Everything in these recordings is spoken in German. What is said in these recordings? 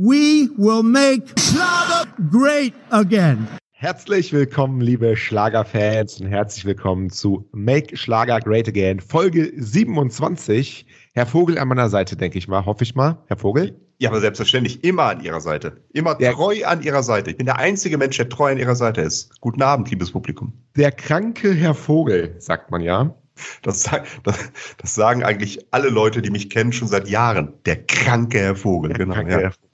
we will make Schlager great again. Herzlich willkommen, liebe Schlagerfans und herzlich willkommen zu Make Schlager Great Again, Folge 27. Herr Vogel an meiner Seite, denke ich mal, hoffe ich mal. Herr Vogel? Ja, aber selbstverständlich immer an Ihrer Seite. Immer Der- treu an Ihrer Seite. Ich bin der einzige Mensch, der treu an Ihrer Seite ist. Guten Abend, liebes Publikum. Der kranke Herr Vogel, sagt man ja. Das, das, das sagen eigentlich alle Leute, die mich kennen, schon seit Jahren. Der kranke Herr Vogel, genau. Kranke Ja. Herr Vogel.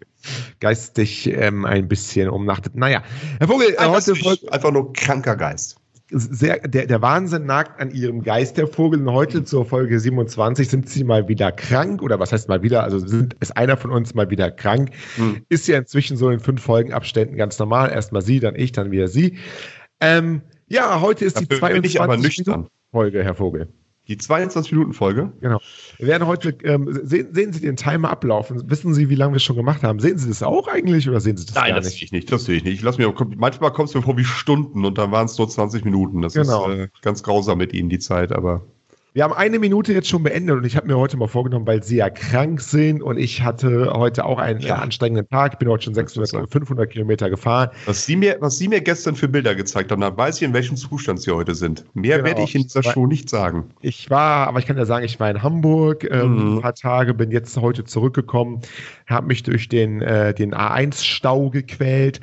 Geistig ähm, ein bisschen umnachtet. Naja, Herr Vogel, äh, Einfach, heute Folge, einfach nur kranker Geist. sehr, der, der Wahnsinn nagt an Ihrem Geist, Herr Vogel. Und heute zur Folge 27 sind Sie mal wieder krank. Oder was heißt mal wieder? Also sind, ist einer von uns mal wieder krank. Hm. Ist ja inzwischen so in fünf Folgenabständen ganz normal. Erstmal Sie, dann ich, dann wieder Sie. Ähm, ja, heute ist die Dafür aber 22 nüchtern. Folge, Herr Vogel. Die 22-Minuten-Folge. Genau. Wir werden heute, ähm, sehen, sehen Sie den Timer ablaufen? Wissen Sie, wie lange wir schon gemacht haben? Sehen Sie das auch eigentlich oder sehen Sie das Nein, gar das sehe nicht? ich nicht. Das sehe ich nicht. Ich lass mir, manchmal kommt es mir vor wie Stunden und dann waren es nur 20 Minuten. Das Genau. ist äh, ganz grausam mit Ihnen, die Zeit, aber. Wir haben eine Minute jetzt schon beendet und ich habe mir heute mal vorgenommen, weil Sie ja krank sind und ich hatte heute auch einen Ja. anstrengenden Tag. Ich bin heute schon 600, so. 500 Kilometer gefahren. Was Sie, mir, was Sie mir gestern für Bilder gezeigt haben, dann weiß ich, in welchem Zustand Sie heute sind. Mehr Genau. werde ich in dieser Show nicht sagen. Ich war, aber ich kann ja sagen, ich war in Hamburg ähm, Mhm. ein paar Tage, bin jetzt heute zurückgekommen, habe mich durch den, äh, den A1-Stau gequält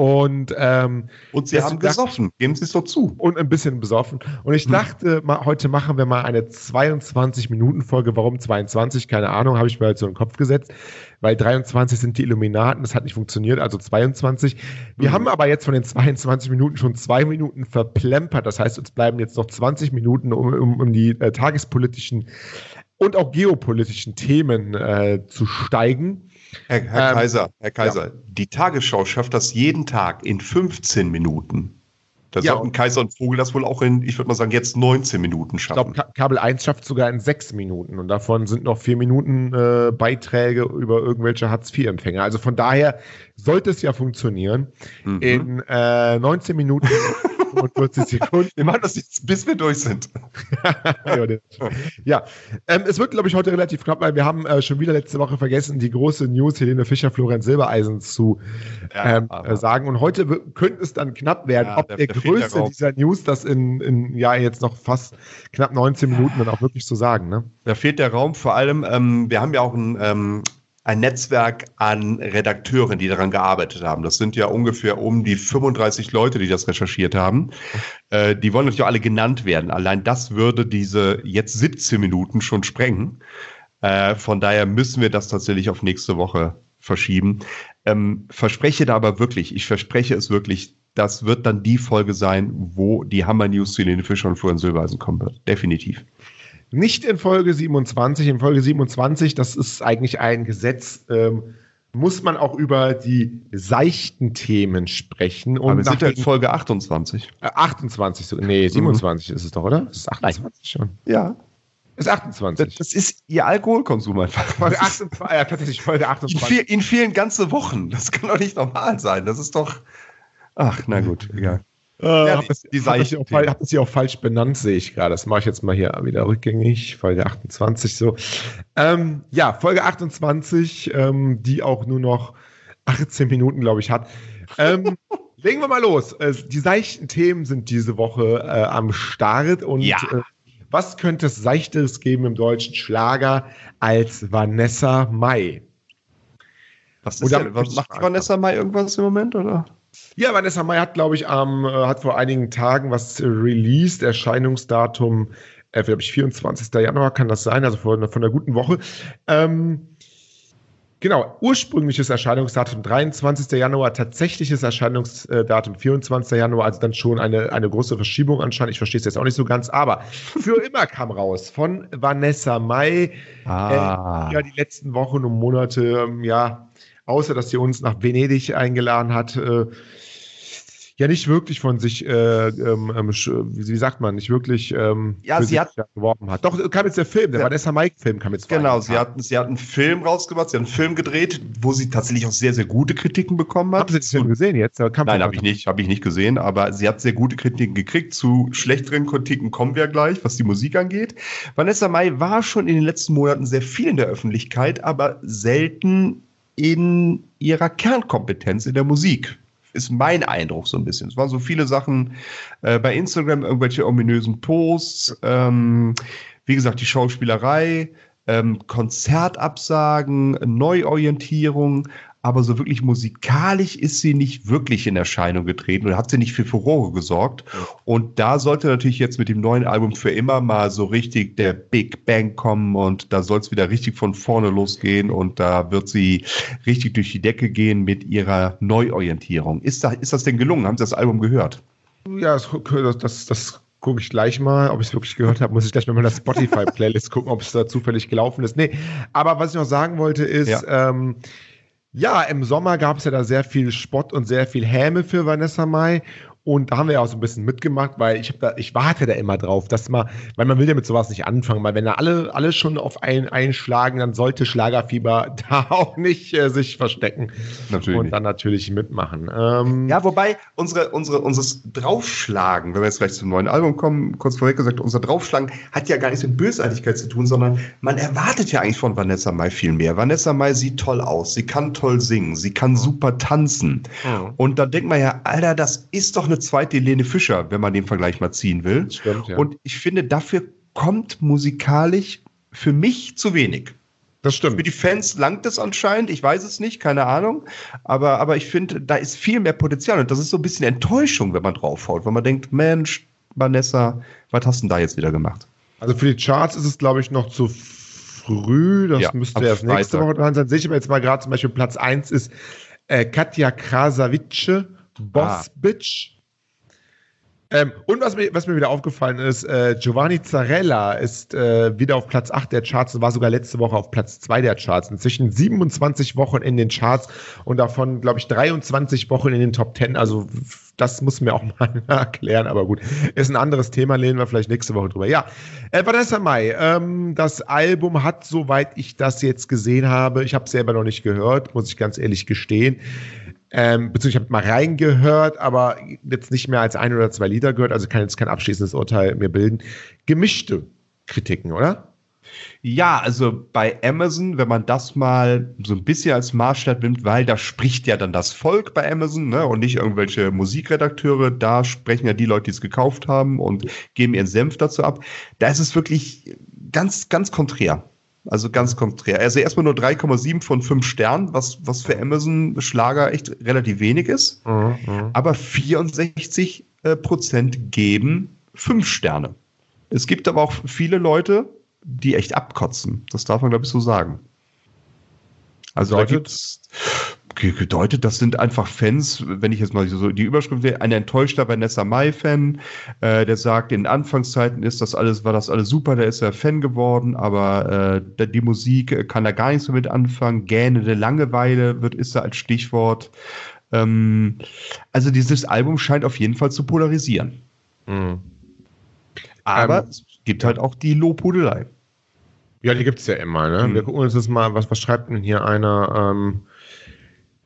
und ähm, Und Sie haben dachte- gesoffen. Geben Sie es doch zu. und ein bisschen besoffen. Und ich Hm. dachte, ma, heute machen wir mal eine 22-Minuten-Folge. Warum 22? Keine Ahnung, habe ich mir halt so in den Kopf gesetzt. Weil 23 sind die Illuminaten, das hat nicht funktioniert, also 22. Wir Mhm. haben aber jetzt von den 22 Minuten schon zwei Minuten verplempert. Das heißt, uns bleiben jetzt noch 20 Minuten, um, um, um die äh, tagespolitischen und auch geopolitischen Themen äh, zu steigen. Herr, Herr Ähm, Kaiser, Herr Kaiser, die Tagesschau schafft das jeden Tag in 15 Minuten. Da Ja, sollten Kaiser und Vogel das wohl auch in, ich würde mal sagen, jetzt 19 Minuten Ich glaube, schaffen. Ka Kabel 1 schafft sogar in sechs Minuten und davon sind noch vier Minuten äh, Beiträge über irgendwelche Hartz-IV-Empfänger. Also von daher sollte es ja funktionieren. Mhm. In äh, 19 Minuten und 40 Sekunden. Wir machen das jetzt, bis wir durch sind. ja, ja. Ähm, es wird, glaube ich, heute relativ knapp, weil wir haben äh, schon wieder letzte Woche vergessen, die große News Helene Fischer, Florian Silbereisen zu Ja, ähm, aber- äh, sagen. Und heute könnte es dann knapp werden, Ja, ob der- der, der Raum. dieser News das in, in ja jetzt noch fast knapp 19 Minuten dann auch wirklich zu sagen. Ne? Da fehlt der Raum. Vor allem, ähm, wir haben ja auch ein, ähm, ein Netzwerk an Redakteuren, die daran gearbeitet haben. Das sind ja ungefähr um die 35 Leute, die das recherchiert haben. Äh, die wollen natürlich auch alle genannt werden. Allein das würde diese jetzt 17 Minuten schon sprengen. Äh, von daher müssen wir das tatsächlich auf nächste Woche verschieben. Ähm, verspreche da aber wirklich, ich verspreche es wirklich, das wird dann die Folge sein, wo die Hammer News zu Helene Fischer und Florian Silbereisen kommen wird. Definitiv. Nicht in Folge 27. In Folge 27, das ist eigentlich ein Gesetz, ähm, muss man auch über die seichten Themen sprechen. Aber wir sind ja in Folge 28. äh, 28, so, nee, 27 ist es doch, oder? Ist es 28 schon? Ja. Ist Das, 28. das ist ihr Alkoholkonsum einfach. Folge 28, ja, tatsächlich Folge Ihnen, 28. fehl, ihnen fehlen ganze Wochen. Das kann doch nicht normal sein. Das ist doch. Ach, na gut, egal. Äh, Ja, hab das, hab das hier auch, fal- Themen. hab das hier auch falsch benannt, sehe ich gerade. Das mache ich jetzt mal hier wieder rückgängig. Folge 28 so. Ähm, ja, Folge 28, ähm, die auch nur noch 18 Minuten, glaube ich, hat. Ähm, legen wir mal los. Äh, die seichten Themen sind diese Woche äh, am Start. Und Ja. äh, was könnte es Seichteres geben im deutschen Schlager als Vanessa Mai? Was, ist denn, was macht Vanessa Mai irgendwas im Moment, oder? Ja, Vanessa Mai hat, glaube ich, am, äh, hat vor einigen Tagen was released, Erscheinungsdatum, äh, glaube ich, 24. Januar kann das sein, also von, von einer guten Woche. Ähm, genau, ursprüngliches Erscheinungsdatum 23. Januar, tatsächliches Erscheinungsdatum 24. Januar, also dann schon eine, eine große Verschiebung anscheinend. Ich verstehe es jetzt auch nicht so ganz, aber für immer kam raus von Vanessa Mai. Ah. Äh, ja, die letzten Wochen und Monate, ähm, ja, außer dass sie uns nach Venedig eingeladen hat, äh, ja nicht wirklich von sich, äh, ähm, ähm, wie, sagt man, nicht wirklich ähm, Ja, sie hat- geworben hat. Doch, kam jetzt der Film, der Ja. Vanessa Mike-Film kam jetzt vor Genau, sie hat, sie hat einen Film rausgebracht, sie hat einen Film gedreht, wo sie tatsächlich auch sehr, sehr gute Kritiken bekommen hat. Haben Sie den Film gesehen jetzt? Nein, habe ich nicht, habe ich nicht gesehen, aber sie hat sehr gute Kritiken gekriegt. Zu schlechteren Kritiken kommen wir gleich, was die Musik angeht. Vanessa Mai war schon in den letzten Monaten sehr viel in der Öffentlichkeit, aber selten in ihrer Kernkompetenz in der Musik. Ist mein Eindruck so ein bisschen. Es waren so viele Sachen äh, bei Instagram, irgendwelche ominösen Posts, ähm, wie gesagt, die Schauspielerei, ähm, Konzertabsagen, Neuorientierung, aber so wirklich musikalisch ist sie nicht wirklich in Erscheinung getreten oder hat sie nicht für Furore gesorgt. Und da sollte natürlich jetzt mit dem neuen Album für immer mal so richtig der Big Bang kommen und da soll es wieder richtig von vorne losgehen und da wird sie richtig durch die Decke gehen mit ihrer Neuorientierung. Ist, da, ist das denn gelungen? Haben Sie das Album gehört? Ja, das, das, das gucke ich gleich mal, ob ich es wirklich gehört habe, muss ich gleich mal in der Spotify-Playlist gucken, ob es da zufällig gelaufen ist. Nee, aber was ich noch sagen wollte ist, ja. ähm, ja, im Sommer gab es ja da sehr viel Spott und sehr viel Häme für Vanessa Mai. Und da haben wir ja auch so ein bisschen mitgemacht, weil ich, da, ich warte da immer drauf, dass man, weil man will ja mit sowas nicht anfangen, weil wenn da alle, alle schon auf einen einschlagen, dann sollte Schlagerfieber da auch nicht äh, sich verstecken. Natürlich. Und dann natürlich mitmachen. Ähm, ja, wobei unsere, unsere, unseres Draufschlagen, wenn wir jetzt gleich zum neuen Album kommen, kurz vorweg gesagt, unser Draufschlagen hat ja gar nichts mit Bösartigkeit zu tun, sondern man erwartet ja eigentlich von Vanessa Mai viel mehr. Vanessa Mai sieht toll aus, sie kann toll singen, sie kann super tanzen. Ja. Und da denkt man ja, Alter, das ist doch eine zweite Helene Fischer, wenn man den Vergleich mal ziehen will. Stimmt, ja. Und ich finde, dafür kommt musikalisch für mich zu wenig. Das stimmt. Für die Fans langt es anscheinend, ich weiß es nicht, keine Ahnung. Aber, aber ich finde, da ist viel mehr Potenzial. Und das ist so ein bisschen Enttäuschung, wenn man draufhaut, weil man denkt, Mensch, Vanessa, was hast du denn da jetzt wieder gemacht? Also für die Charts ist es, glaube ich, noch zu früh. Das ja, müsste erst nächste Woche dran sein. Sehe ich aber jetzt mal gerade zum Beispiel Platz 1 ist äh, Katja Krasavice, Boss ah. Bitch. Ähm, und was mir, was mir wieder aufgefallen ist, äh, Giovanni Zarella ist äh, wieder auf Platz 8 der Charts und war sogar letzte Woche auf Platz 2 der Charts. Inzwischen 27 Wochen in den Charts und davon, glaube ich, 23 Wochen in den Top 10. Also das muss mir auch mal erklären, aber gut. Ist ein anderes Thema, lehnen wir vielleicht nächste Woche drüber. Ja, äh, Vanessa Mai, ähm, das Album hat, soweit ich das jetzt gesehen habe, ich habe es selber noch nicht gehört, muss ich ganz ehrlich gestehen, ähm, beziehungsweise ich habe mal reingehört, aber jetzt nicht mehr als ein oder zwei Lieder gehört, also kann jetzt kein abschließendes Urteil mehr bilden. Gemischte Kritiken, oder? Ja, also bei Amazon, wenn man das mal so ein bisschen als Maßstab nimmt, weil da spricht ja dann das Volk bei Amazon ne, und nicht irgendwelche Musikredakteure, da sprechen ja die Leute, die es gekauft haben und geben ihren Senf dazu ab. Da ist es wirklich ganz, ganz konträr. Also ganz konträr. Also erstmal nur 3,7 von 5 Sternen, was, was für Amazon Schlager echt relativ wenig ist. Mhm, mhm. Aber 64 äh, Prozent geben 5 Sterne. Es gibt aber auch viele Leute, die echt abkotzen. Das darf man, glaube ich, so sagen. Also da gibt es gedeutet, das sind einfach Fans, wenn ich jetzt mal so die Überschrift will, ein enttäuschter Vanessa Mai-Fan, äh, der sagt, in Anfangszeiten ist das alles, war das alles super, da ist er Fan geworden, aber äh, die Musik kann er gar nichts damit anfangen, gähnende Langeweile wird, ist da als Stichwort. Ähm, also dieses Album scheint auf jeden Fall zu polarisieren. Mhm. Aber ähm, es gibt halt auch die Lobhudelei. Ja, die gibt es ja immer. Ne? Mhm. Wir gucken uns das mal, was, was schreibt denn hier einer? Ähm,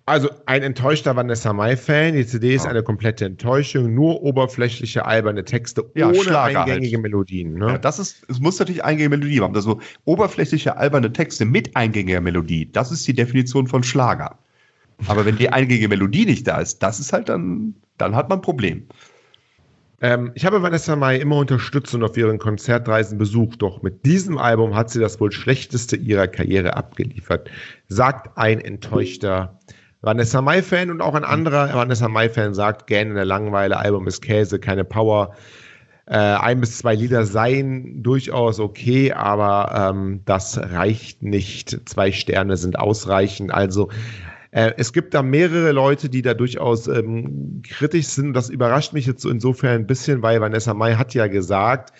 also ein enttäuschter Vanessa Mai-Fan. Die CD ist ja. eine komplette Enttäuschung, nur oberflächliche, alberne Texte ja, ohne Schlager halt. eingängige halt. Melodien. Ne? Ja, das ist, es muss natürlich eingängige Melodie haben. Also oberflächliche, alberne Texte mit eingängiger Melodie, das ist die Definition von Schlager. Aber wenn die eingängige Melodie nicht da ist, das ist halt dann, dann hat man ein Problem. Ähm, ich habe Vanessa Mai immer unterstützt und auf ihren Konzertreisen besucht, doch mit diesem Album hat sie das wohl schlechteste ihrer Karriere abgeliefert, sagt ein enttäuschter Vanessa Mai-Fan und auch ein anderer Vanessa Mai-Fan sagt, gerne der Langweile, Album ist Käse, keine Power. Äh, ein bis zwei Lieder seien durchaus okay, aber ähm, das reicht nicht. Zwei Sterne sind ausreichend. Also äh, es gibt da mehrere Leute, die da durchaus ähm, kritisch sind. Das überrascht mich jetzt so insofern ein bisschen, weil Vanessa Mai hat ja gesagt,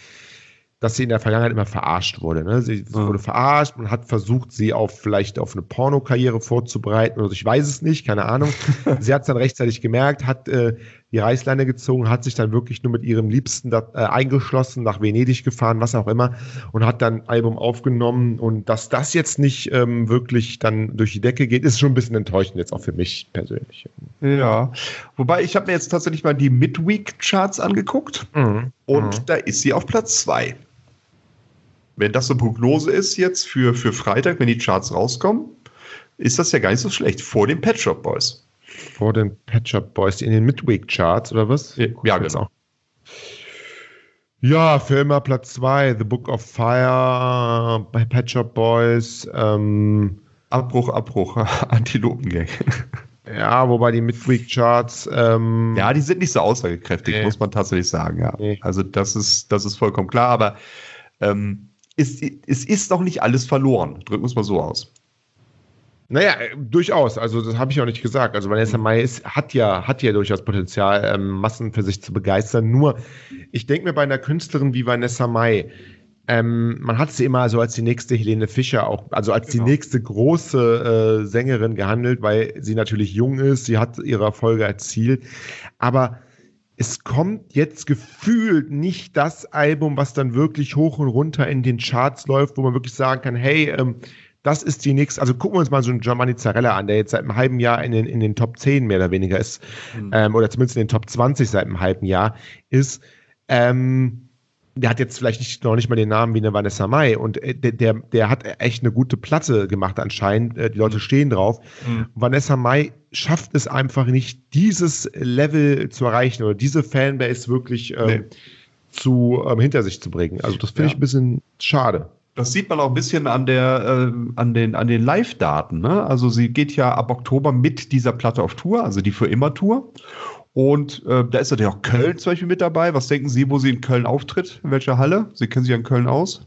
dass sie in der Vergangenheit immer verarscht wurde. Ne? Sie, sie wurde verarscht und hat versucht, sie auf vielleicht auf eine Pornokarriere vorzubereiten. Also ich weiß es nicht, keine Ahnung. sie hat es dann rechtzeitig gemerkt, hat äh, die Reißleine gezogen, hat sich dann wirklich nur mit ihrem Liebsten da, äh, eingeschlossen, nach Venedig gefahren, was auch immer, und hat dann ein Album aufgenommen. Und dass das jetzt nicht ähm, wirklich dann durch die Decke geht, ist schon ein bisschen enttäuschend jetzt auch für mich persönlich. Ja, wobei ich habe mir jetzt tatsächlich mal die Midweek-Charts angeguckt mhm. und mhm. da ist sie auf Platz zwei wenn das eine Prognose ist jetzt für, für Freitag, wenn die Charts rauskommen, ist das ja gar nicht so schlecht. Vor den Pet Shop Boys. Vor den Pet Shop Boys in den Midweek Charts oder was? Ja, ja genau. Ja, für immer Platz 2, The Book of Fire bei Pet Shop Boys. Ähm, Abbruch, Abbruch, Antilopengang. Ja, wobei die Midweek Charts. Ähm, ja, die sind nicht so aussagekräftig, nee. muss man tatsächlich sagen. Ja. Nee. Also das ist, das ist vollkommen klar, aber ähm, es, es ist noch nicht alles verloren. Drücken wir es mal so aus. Naja, durchaus. Also das habe ich auch nicht gesagt. Also Vanessa Mai ist, hat ja, hat ja durchaus Potenzial, ähm, Massen für sich zu begeistern. Nur, ich denke mir bei einer Künstlerin wie Vanessa Mai, ähm, man hat sie immer so als die nächste Helene Fischer auch, also als genau. die nächste große äh, Sängerin gehandelt, weil sie natürlich jung ist, sie hat ihre Erfolge erzielt. Aber es kommt jetzt gefühlt nicht das Album, was dann wirklich hoch und runter in den Charts läuft, wo man wirklich sagen kann, hey, ähm, das ist die nächste, also gucken wir uns mal so einen Giovanni Zarella an, der jetzt seit einem halben Jahr in den, in den Top 10 mehr oder weniger ist, mhm. ähm, oder zumindest in den Top 20 seit einem halben Jahr ist. Ähm, der hat jetzt vielleicht nicht, noch nicht mal den Namen wie eine Vanessa Mai und äh, der, der, der hat echt eine gute Platte gemacht anscheinend. Äh, die Leute stehen drauf. Mhm. Vanessa Mai schafft es einfach nicht, dieses Level zu erreichen oder diese Fanbase wirklich ähm, nee. zu, ähm, hinter sich zu bringen. Also das finde ja. ich ein bisschen schade. Das sieht man auch ein bisschen an der, äh, an den, an den Live-Daten. Ne? Also sie geht ja ab Oktober mit dieser Platte auf Tour, also die für immer Tour. Und äh, da ist natürlich auch Köln zum Beispiel mit dabei. Was denken Sie, wo sie in Köln auftritt? In welcher Halle? Sie kennen sich an Köln aus?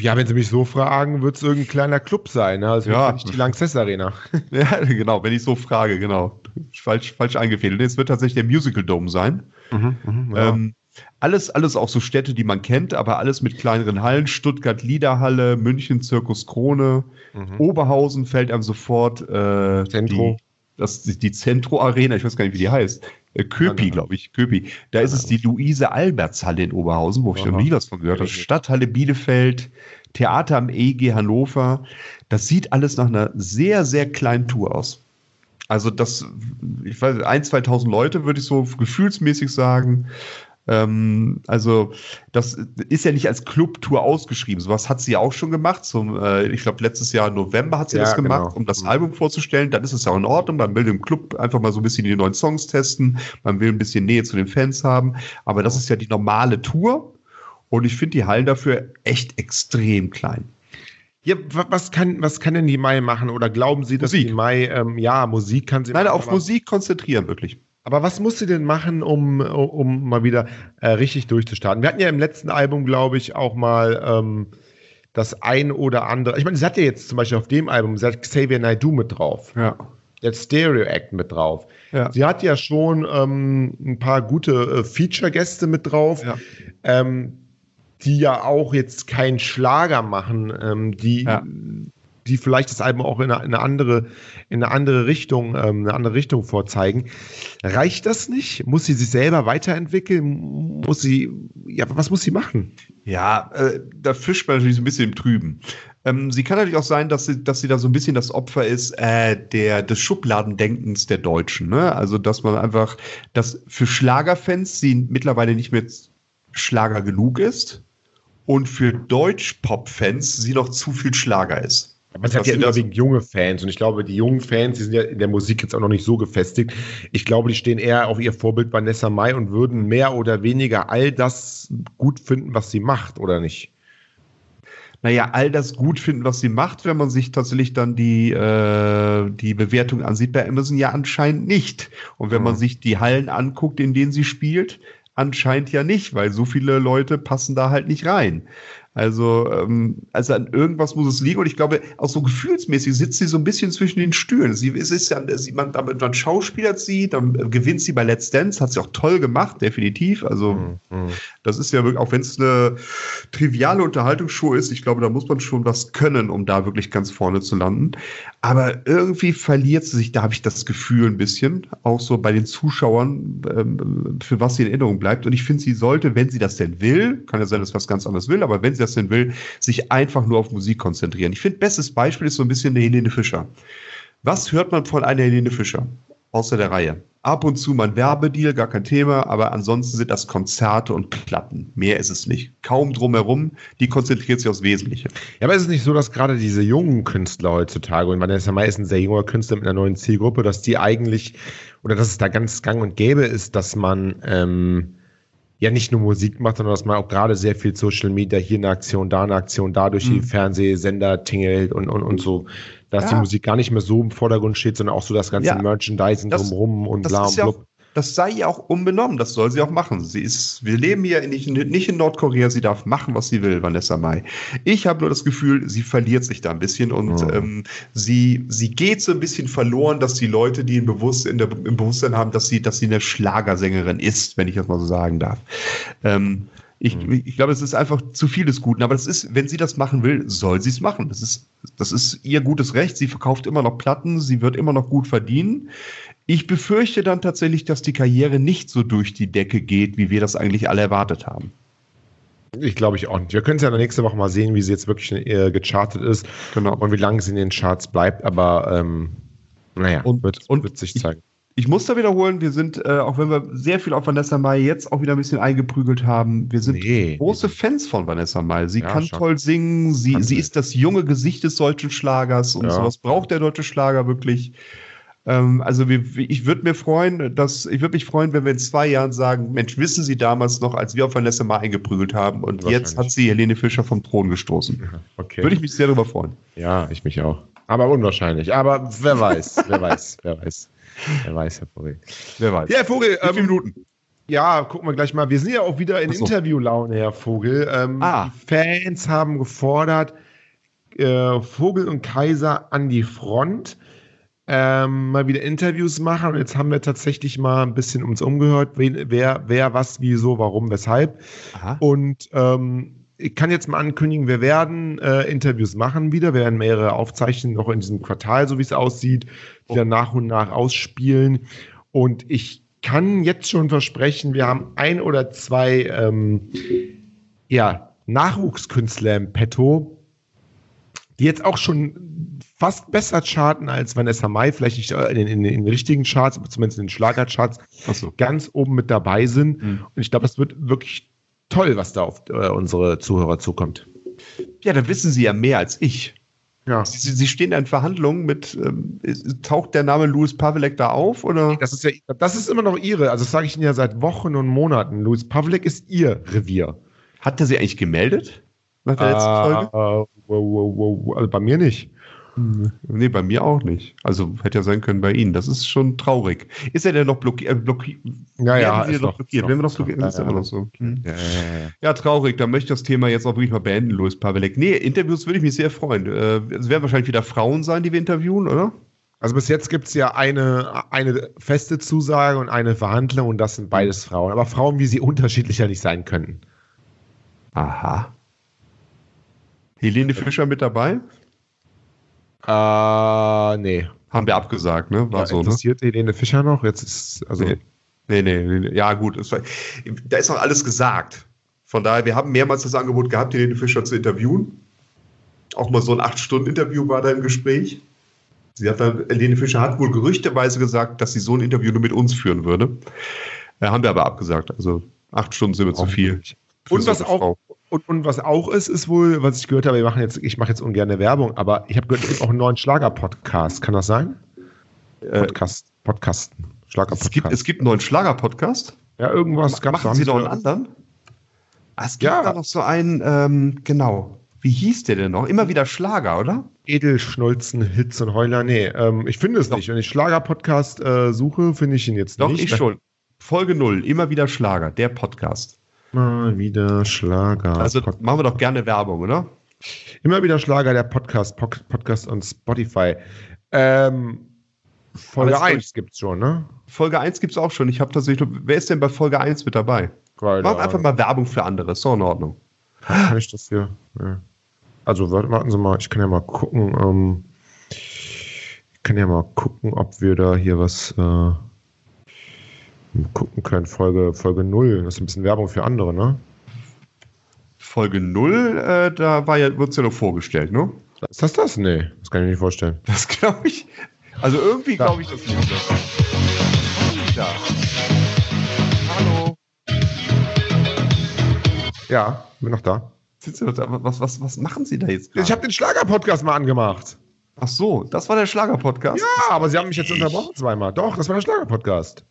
Ja, wenn Sie mich so fragen, wird es irgendein kleiner Club sein. Ne? Also ja. nicht die Lanxess Arena. ja, genau, wenn ich so frage, genau. Falsch, falsch eingefädelt. Es wird tatsächlich der Musical Dome sein. Mhm, mh, ja. ähm, alles, alles auch so Städte, die man kennt, aber alles mit kleineren Hallen. Stuttgart Liederhalle, München Zirkus Krone, mhm. Oberhausen fällt einem sofort äh, Zentro. Die, das die Centro Arena, ich weiß gar nicht, wie die heißt. Äh, Köpi, glaube ich, Köpi. Da ist es die Luise Alberts Halle in Oberhausen, wo ich noch nie was von gehört habe. Stadthalle Bielefeld, Theater am EG Hannover. Das sieht alles nach einer sehr, sehr kleinen Tour aus. Also das, ich weiß, ein, 2000 Leute würde ich so gefühlsmäßig sagen. Ähm, also, das ist ja nicht als Clubtour ausgeschrieben. Sowas hat sie ja auch schon gemacht. Zum, äh, ich glaube, letztes Jahr November hat sie ja, das gemacht, genau. um das mhm. Album vorzustellen. Dann ist es ja auch in Ordnung. Man will im Club einfach mal so ein bisschen die neuen Songs testen. Man will ein bisschen Nähe zu den Fans haben. Aber das ist ja die normale Tour. Und ich finde die Hallen dafür echt extrem klein. Ja, was kann, was kann denn die Mai machen? Oder glauben Sie, dass Musik. die Mai, ähm, ja, Musik kann sie Nein, machen, auf Musik konzentrieren, wirklich. Aber was muss sie denn machen, um, um mal wieder äh, richtig durchzustarten? Wir hatten ja im letzten Album, glaube ich, auch mal ähm, das ein oder andere. Ich meine, sie hat ja jetzt zum Beispiel auf dem Album, sie hat Xavier Naidoo mit drauf. Ja. Jetzt Stereo Act mit drauf. Ja. Sie hat ja schon ähm, ein paar gute äh, Feature-Gäste mit drauf. Ja. Ähm, die ja auch jetzt keinen Schlager machen, ähm, die ja die vielleicht das Album auch in eine, in eine andere, in eine andere Richtung, ähm, eine andere Richtung vorzeigen. Reicht das nicht? Muss sie sich selber weiterentwickeln? Muss sie, ja, was muss sie machen? Ja, äh, da fischt man natürlich so ein bisschen im Trüben. Ähm, sie kann natürlich auch sein, dass sie, dass sie da so ein bisschen das Opfer ist äh, der, des Schubladendenkens der Deutschen. Ne? Also, dass man einfach, dass für Schlagerfans sie mittlerweile nicht mehr Schlager genug ist und für Deutsch-Pop-Fans sie noch zu viel Schlager ist. Aber es hat ja überwiegend junge Fans und ich glaube, die jungen Fans, die sind ja in der Musik jetzt auch noch nicht so gefestigt. Ich glaube, die stehen eher auf ihr Vorbild Vanessa Mai und würden mehr oder weniger all das gut finden, was sie macht, oder nicht? Naja, all das gut finden, was sie macht, wenn man sich tatsächlich dann die, äh, die Bewertung ansieht bei Amazon, ja anscheinend nicht. Und wenn mhm. man sich die Hallen anguckt, in denen sie spielt, anscheinend ja nicht, weil so viele Leute passen da halt nicht rein. Also, ähm, also an irgendwas muss es liegen. Und ich glaube, auch so gefühlsmäßig sitzt sie so ein bisschen zwischen den Stühlen. Sie es ist ja, sieht man, damit man Schauspieler sieht, dann gewinnt sie bei Let's Dance, hat sie auch toll gemacht, definitiv. Also, mhm. das ist ja wirklich, auch wenn es eine triviale Unterhaltungsshow ist, ich glaube, da muss man schon was können, um da wirklich ganz vorne zu landen. Aber irgendwie verliert sie sich, da habe ich das Gefühl ein bisschen, auch so bei den Zuschauern, ähm, für was sie in Erinnerung bleibt. Und ich finde, sie sollte, wenn sie das denn will, kann ja sein, dass was ganz anderes will, aber wenn sie das denn will, sich einfach nur auf Musik konzentrieren. Ich finde, bestes Beispiel ist so ein bisschen eine Helene Fischer. Was hört man von einer Helene Fischer? Außer der Reihe. Ab und zu mal ein Werbedeal, gar kein Thema, aber ansonsten sind das Konzerte und Platten. Mehr ist es nicht. Kaum drumherum, die konzentriert sich aufs Wesentliche. Ja, aber ist es nicht so, dass gerade diese jungen Künstler heutzutage, und man ist ja meistens sehr junger Künstler mit einer neuen Zielgruppe, dass die eigentlich, oder dass es da ganz gang und gäbe ist, dass man ähm, ja nicht nur Musik macht, sondern dass man auch gerade sehr viel Social Media, hier eine Aktion, da eine Aktion, da durch die Mhm. Fernsehsender tingelt und, und, und so, dass Ja. die Musik gar nicht mehr so im Vordergrund steht, sondern auch so das ganze Ja. Merchandising Das- drumherum und Das bla und ja blub. auch, das sei ihr auch unbenommen, das soll sie auch machen. Sie ist, wir leben hier nicht, nicht in Nordkorea, sie darf machen, was sie will, Vanessa Mai. Ich habe nur das Gefühl, sie verliert sich da ein bisschen und Mhm. ähm, sie, sie geht so ein bisschen verloren, dass die Leute, die im, Bewusst, in der, im Bewusstsein haben, dass sie, dass sie eine Schlagersängerin ist, wenn ich das mal so sagen darf. Ähm, ich, Mhm. ich glaube, es ist einfach zu viel des Guten. Aber das ist, wenn sie das machen will, soll sie es machen. Das ist, das ist ihr gutes Recht. Sie verkauft immer noch Platten, sie wird immer noch gut verdienen. Ich befürchte dann tatsächlich, dass die Karriere nicht so durch die Decke geht, wie wir das eigentlich alle erwartet haben. Ich glaube ich auch nicht. Wir können es ja nächste Woche mal sehen, wie sie jetzt wirklich äh, gechartet ist Genau. und wie lange sie in den Charts bleibt, aber ähm, naja, Und- wird, und wird sich ich- zeigen. Ich muss da wiederholen, wir sind, äh, auch wenn wir sehr viel auf Vanessa Mai jetzt auch wieder ein bisschen eingeprügelt haben, wir sind Nee. große Fans von Vanessa Mai. Sie Ja, kann schon. toll singen, sie, Kann sie sie. ist das junge Gesicht des deutschen Schlagers und Ja. sowas braucht der deutsche Schlager wirklich. Ähm, also wir, ich würde mir freuen, dass ich würde mich freuen, wenn wir in zwei Jahren sagen, Mensch, wissen Sie damals noch, als wir auf Vanessa Mai eingeprügelt haben und jetzt hat sie Helene Fischer vom Thron gestoßen. Okay. Würde ich mich sehr darüber freuen. ja, ich mich auch. Aber unwahrscheinlich. Aber wer weiß, wer weiß, wer weiß. Wer weiß, Herr Vogel. Wer weiß. Ja, Herr Vogel, Wie viele ähm, Minuten? ja, gucken wir gleich mal. Wir sind ja auch wieder in so. Interviewlaune, Herr Vogel. Ähm, Ah. Die Fans haben gefordert, äh, Vogel und Kaiser an die Front. Ähm, mal wieder Interviews machen. Und jetzt haben wir tatsächlich mal ein bisschen uns umgehört, wen, wer, wer, was, wieso, warum, weshalb. Aha. Und ähm, ich kann jetzt mal ankündigen, wir werden äh, Interviews machen wieder, wir werden mehrere aufzeichnen, noch in diesem Quartal, so wie es aussieht, die dann nach und nach ausspielen. Und ich kann jetzt schon versprechen, wir haben ein oder zwei ähm, ja, Nachwuchskünstler im Petto, die jetzt auch schon fast besser charten als Vanessa Mai, vielleicht nicht äh, in, in, in den richtigen Charts, aber zumindest in den Schlagercharts, Achso. ganz oben mit dabei sind. Mhm. Und ich glaube, das wird wirklich toll, was da auf äh, unsere Zuhörer zukommt. Ja, dann wissen Sie ja mehr als ich. Ja. Sie, Sie stehen in Verhandlungen mit, ähm, taucht der Name Louis Pavelek da auf oder? Das ist ja, das ist immer noch ihre. Also das sage ich Ihnen ja seit Wochen und Monaten. Louis Pavlik ist ihr Revier. Hat er sie eigentlich gemeldet? Nach der letzten Folge? wow, wow, wow, also bei mir nicht. Nee, bei mir auch nicht. Also hätte ja sein können bei Ihnen. Das ist schon traurig. Ist er denn noch blockiert? Äh, blocki Ja, ja, ist noch blockiert? ist Werden wir noch- noch blockiert? ja, ist immer noch so. Hm. Ja, ja, ja. Traurig. Da möchte ich das Thema jetzt auch wirklich mal beenden, Louis Pavelek. Nee, Interviews würde ich mich sehr freuen. Äh, Es werden wahrscheinlich wieder Frauen sein, die wir interviewen, oder? Also bis jetzt gibt es ja eine, eine feste Zusage und eine Verhandlung und das sind beides Frauen. Aber Frauen, wie sie unterschiedlicher nicht sein könnten. Aha. Helene Fischer mit dabei? Äh, nee. Haben wir abgesagt, ne? War Ja, so, ne? interessiert Helene Fischer noch? Jetzt ist, also. Nee. Nee, nee, nee, ja gut. Es da ist noch alles gesagt. Von daher, wir haben mehrmals das Angebot gehabt, Helene Fischer zu interviewen. Auch mal so ein 8-Stunden-Interview war da im Gespräch. Sie hat dann, Helene Fischer hat wohl gerüchteweise gesagt, dass sie so ein Interview nur mit uns führen würde. Äh, haben wir aber abgesagt. Also acht Stunden sind mir zu viel. Und was auch. Und, und was auch ist, ist wohl, was ich gehört habe, wir machen jetzt, ich mache jetzt ungern Werbung, aber ich habe gehört, es gibt auch einen neuen Schlager-Podcast. Kann das sein? Äh, Podcast, Podcasten. es, Schlager-Podcast. gibt, es gibt einen neuen Schlager-Podcast. ja, irgendwas gab's Machen Sie haben einen anderen? Ah, Es gibt Ja. da noch so einen, ähm, genau. Wie hieß der denn noch? Immer wieder Schlager, oder? Edelschnulzen, Hits und Heuler. Nee, ähm, ich finde es Doch. nicht. Wenn ich Schlager-Podcast äh, suche, finde ich ihn jetzt Doch, nicht. ich schon. Folge 0, immer wieder Schlager, der Podcast. Mal wieder Schlager. Also machen wir doch gerne Werbung, oder? Immer wieder Schlager, der Podcast, Pod Podcast on Spotify. Ähm, Folge Aber es- 1 gibt's schon, ne? Folge 1 gibt es auch schon. Ich habe tatsächlich, wer ist denn bei Folge 1 mit dabei? Keine Mach einfach mal Werbung für andere, ist doch in Ordnung. Kann ich das hier? Ja. Also warte, warten Sie mal, ich kann ja mal gucken. Ähm, ich kann ja mal gucken, ob wir da hier was äh, gucken können. Folge, Folge 0. Das ist ein bisschen Werbung für andere, ne? Folge 0, äh, da war ja, wird es ja noch vorgestellt, ne? Ist das das? Nee, das kann ich mir nicht vorstellen. Das glaube ich. Also irgendwie Ja. glaube ich, das ist das. wieder. Hallo. Ja, bin noch da. Was, was, was machen Sie da jetzt? Ich habe den Schlager-Podcast mal angemacht. Ach so, das war der Schlager-Podcast? Ja, aber Sie haben mich jetzt unterbrochen zweimal. Doch, das war der Schlager-Podcast.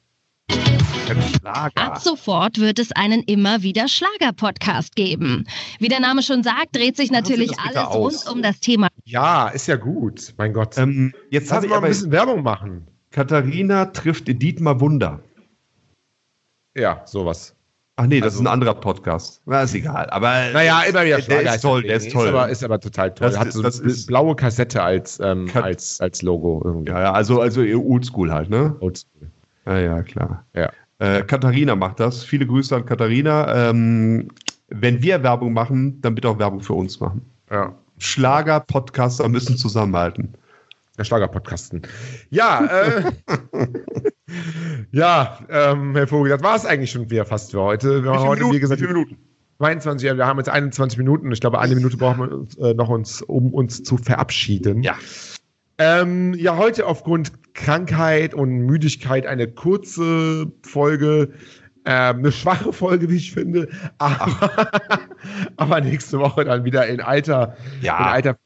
Ab sofort wird es einen immer wieder Schlager-Podcast geben. Wie der Name schon sagt, dreht sich natürlich alles aus. rund um das Thema Ja, ist ja gut. Mein Gott. Ähm, jetzt Lass mal ein bisschen Werbung machen. Katharina trifft Dietmar Wunder. Ja, sowas. Ach nee, das Also- ist ein anderer Podcast. Na, ist egal. Aber Naja, immer wieder der, Schlager. der ist toll, der ist toll. aber, ist aber total toll. Das Hat ist- so das eine ist- blaue Kassette als, ähm, Kat- als, als Logo. Irgendwie. ja, ja, also, also Oldschool halt, ne? Oldschool. Ja, ja, klar. Ja. Äh, Katharina macht das. Viele Grüße an Katharina. Ähm, wenn wir Werbung machen, dann bitte auch Werbung für uns machen. ja. Schlager-Podcaster müssen zusammenhalten. Der Schlager-Podcasten. Ja, äh, ja, ähm, Herr Vogel, das war es eigentlich schon wieder fast für heute. Wir haben heute, wie gesagt, Minuten? 22, ja, wir haben jetzt 21 Minuten. Ich glaube, eine Minute brauchen wir uns, äh, noch, uns, um uns zu verabschieden. Ja. Ähm, ja, heute aufgrund Krankheit und Müdigkeit eine kurze Folge, ähm, eine schwache Folge, wie ich finde, aber, aber nächste Woche dann wieder in alter, Ja. in alter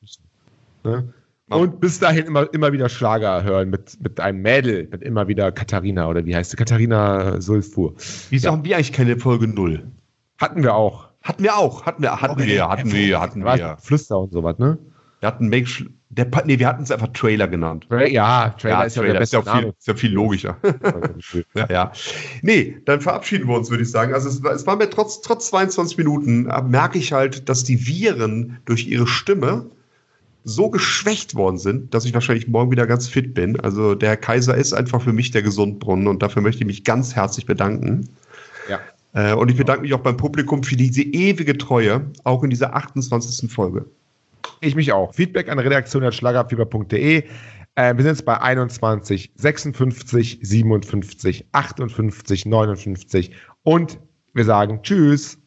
ne? Und bis dahin immer, immer wieder Schlager hören mit, mit einem Mädel, mit immer wieder Katharina oder wie heißt sie? Katharina Sulfur. Wieso haben wir eigentlich keine Folge null? Hatten wir auch. Hatten wir auch. Hatten wir, hatten wir, hatten wir, hatten wir. Flüster und sowas, ne? Wir hatten Make der, nee, wir hatten es einfach Trailer genannt. Ja, Trailer ist ja der ist ja, beste viel, ist ja viel logischer. Ja, ja. Nee, dann verabschieden wir uns, würde ich sagen. Also es war, es war mir trotz, trotz 22 Minuten, äh, merke ich halt, dass die Viren durch ihre Stimme so geschwächt worden sind, dass ich wahrscheinlich morgen wieder ganz fit bin. Also der Kaiser ist einfach für mich der Gesundbrunnen und dafür möchte ich mich ganz herzlich bedanken. Ja. Äh, und ich bedanke mich auch beim Publikum für diese ewige Treue, auch in dieser 28. Folge. Ich mich auch. Feedback an redaktion.schlagerfieber.de. Äh, wir sind jetzt bei 21, 56, 57, 58, 59 und wir sagen Tschüss.